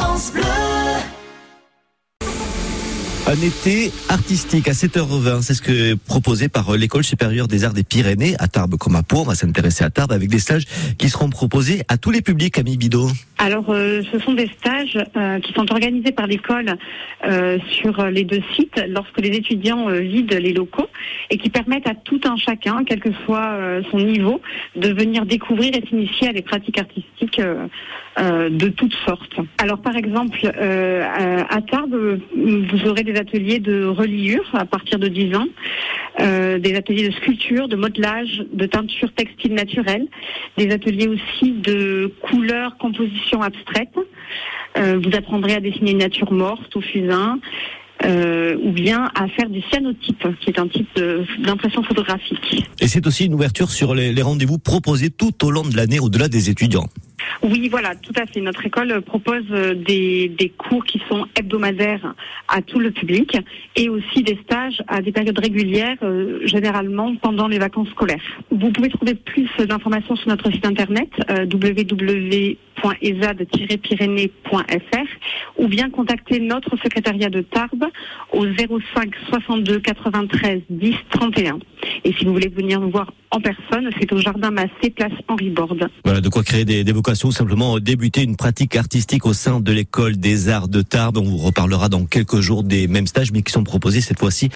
France Bleu. Un été artistique à 7h20, c'est ce que est proposé par l'école supérieure des arts des Pyrénées à Tarbes comme à Pau. On va s'intéresser à Tarbes avec des stages qui seront proposés à tous les publics, Camille Bidot. Alors, euh, ce sont des stages euh, qui sont organisés par l'école euh, sur les deux sites lorsque les étudiants euh, vident les locaux et qui permettent à tout un chacun, quel que soit euh, son niveau, de venir découvrir et s'initier à des pratiques artistiques euh, euh, de toutes sortes. Alors, par exemple, à Tarbes, vous aurez des ateliers de reliure à partir de 10 ans, des ateliers de sculpture, de modelage, de teinture textile naturelle, des ateliers aussi de couleurs, composition abstraite. Vous apprendrez à dessiner une nature morte au fusain. Euh, ou bien à faire du cyanotype, qui est un type d'impression photographique. Et c'est aussi une ouverture sur les, les rendez-vous proposés tout au long de l'année au-delà des étudiants. Oui, voilà, tout à fait. Notre école propose euh, des, des cours qui sont hebdomadaires à tout le public et aussi des stages à des périodes régulières, euh, généralement pendant les vacances scolaires. Vous pouvez trouver plus d'informations sur notre site internet euh, www.ezad-pyrénées.fr ou bien contacter notre secrétariat de Tarbes au 05 62 93 10 31. Et si vous voulez venir nous voir en personne, c'est au Jardin Massé, place Henri Borde. Voilà, de quoi créer des, des vocations simplement débuter une pratique artistique au sein de l'école des arts de Tarbes. On vous reparlera dans quelques jours des mêmes stages, mais qui sont proposés cette fois-ci